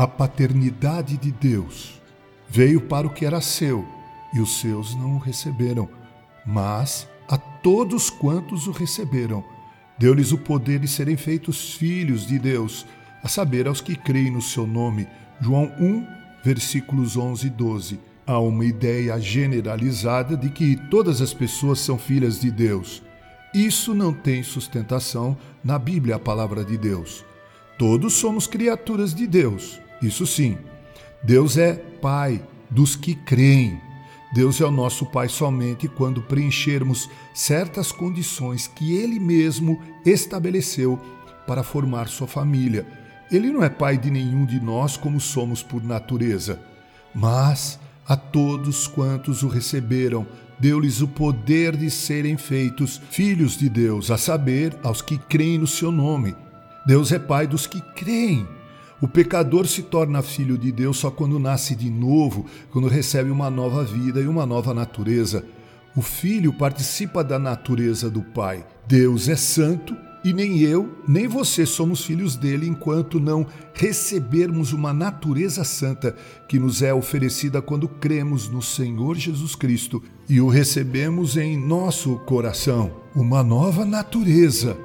a paternidade de Deus. Veio para o que era seu, e os seus não o receberam, mas a todos quantos o receberam, deu-lhes o poder de serem feitos filhos de Deus, a saber, aos que creem no seu nome. João 1, versículos 11 e 12. Há uma ideia generalizada de que todas as pessoas são filhas de Deus. Isso não tem sustentação na Bíblia, a palavra de Deus. Todos somos criaturas de Deus, isso sim. Deus é Pai dos que creem. Deus é o nosso Pai somente quando preenchermos certas condições que Ele mesmo estabeleceu para formar sua família. Ele não é Pai de nenhum de nós como somos por natureza, mas a todos quantos o receberam, deu-lhes o poder de serem feitos filhos de Deus, a saber, aos que creem no seu nome. Deus é Pai dos que creem. O pecador se torna filho de Deus só quando nasce de novo, quando recebe uma nova vida e uma nova natureza. O filho participa da natureza do Pai. Deus é santo e nem eu, nem você somos filhos dele enquanto não recebermos uma natureza santa que nos é oferecida quando cremos no Senhor Jesus Cristo e o recebemos em nosso coração, uma nova natureza.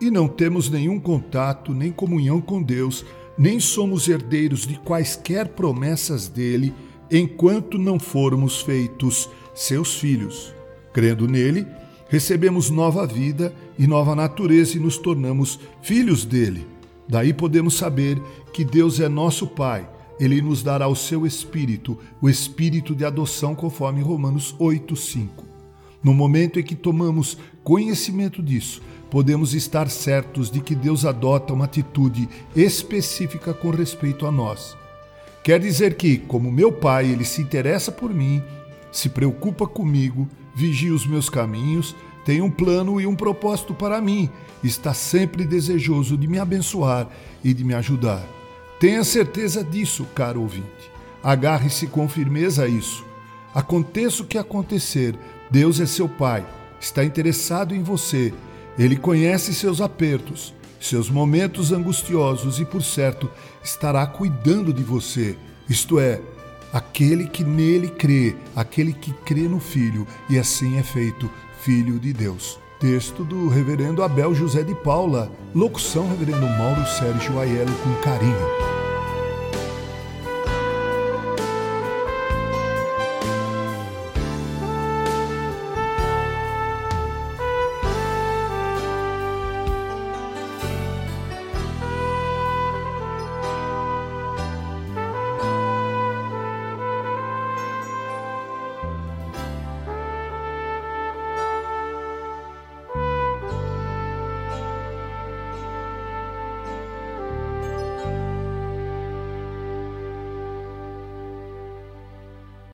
E não temos nenhum contato nem comunhão com Deus, nem somos herdeiros de quaisquer promessas dele enquanto não formos feitos seus filhos. Crendo nele, recebemos nova vida e nova natureza e nos tornamos filhos dele. Daí podemos saber que Deus é nosso Pai. Ele nos dará o seu espírito, o espírito de adoção, conforme Romanos 8:5. No momento em que tomamos conhecimento disso, podemos estar certos de que Deus adota uma atitude específica com respeito a nós. Quer dizer que, como meu Pai, ele se interessa por mim, se preocupa comigo, vigia os meus caminhos, tem um plano e um propósito para mim, está sempre desejoso de me abençoar e de me ajudar. Tenha certeza disso, caro ouvinte. Agarre-se com firmeza a isso. Aconteça o que acontecer, Deus é seu Pai, está interessado em você. Ele conhece seus apertos, seus momentos angustiosos e, por certo, estará cuidando de você. Isto é, aquele que nele crê, aquele que crê no Filho, e assim é feito Filho de Deus. Texto do Reverendo Abel José de Paula, locução Reverendo Mauro Sérgio Aiello com carinho.